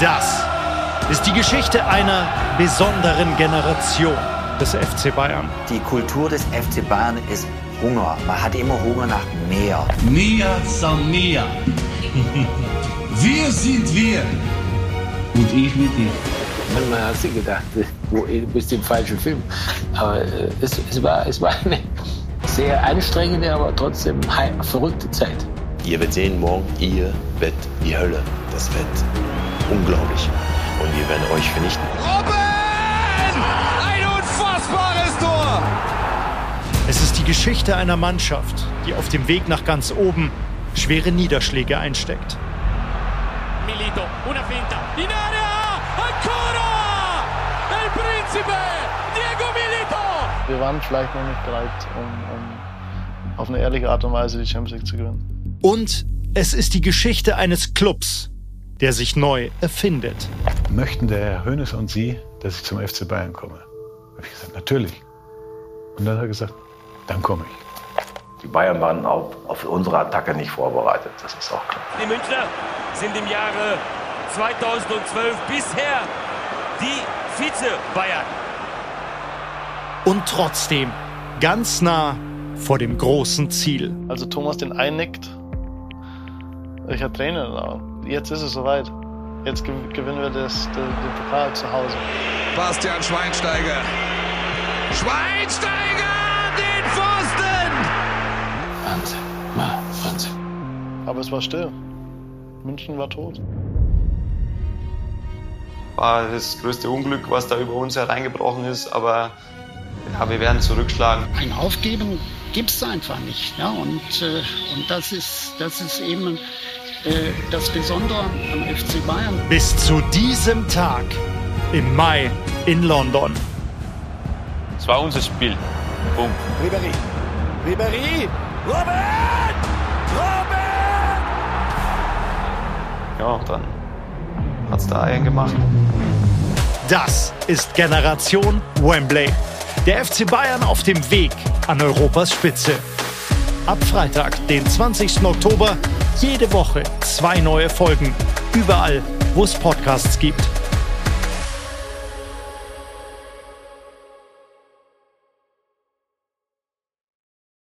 Das ist die Geschichte einer besonderen Generation des FC Bayern. Die Kultur des FC Bayern ist Hunger. Man hat immer Hunger nach mehr. Mia san mia. wir sind wir. Und ich mit dir. Manchmal hast du gedacht, wo, du bist im falschen Film. Aber äh, es, es, war, es war eine sehr anstrengende, aber trotzdem verrückte Zeit. Ihr werdet sehen morgen, ihr werdet die Hölle. Das wird unglaublich. Und wir werden euch vernichten. Robben! Ein unfassbares Tor! Es ist die Geschichte einer Mannschaft, die auf dem Weg nach ganz oben schwere Niederschläge einsteckt. Milito, una finta, in area, ancora! El Principe, Diego Milito! Wir waren vielleicht noch nicht bereit, um, um auf eine ehrliche Art und Weise die Champions League zu gewinnen. Und es ist die Geschichte eines Clubs, der sich neu erfindet. Möchten der Herr Hönes und Sie, dass ich zum FC Bayern komme? Habe ich gesagt, natürlich. Und dann hat er gesagt, dann komme ich. Die Bayern waren auch auf unsere Attacke nicht vorbereitet, das ist auch klar. Die Münchner sind im Jahre 2012 bisher die Vize-Bayern. Und trotzdem ganz nah vor dem großen Ziel. Also Thomas den einnickt, ich hatte Tränen da. Jetzt ist es soweit. Jetzt gewinnen wir das, den, den Pokal zu Hause. Bastian Schweinsteiger. Schweinsteiger! Den Pfosten! Wahnsinn. Wahnsinn. Aber es war still. München war tot. War das größte Unglück, was da über uns hereingebrochen ist, aber ja, wir werden zurückschlagen. Ein Aufgeben gibt es einfach nicht. Ja? Und, äh, und das, ist, das ist eben das Besondere am FC Bayern. Bis zu diesem Tag im Mai in London. Es war unser Spiel. Punkt. Ribéry. Ribéry. Robert! Robert! Ja, dann hat's da einen gemacht. Das ist Generation Wembley. Der FC Bayern auf dem Weg an Europas Spitze. Ab Freitag, den 20. Oktober, jede Woche zwei neue Folgen. Überall, wo es Podcasts gibt.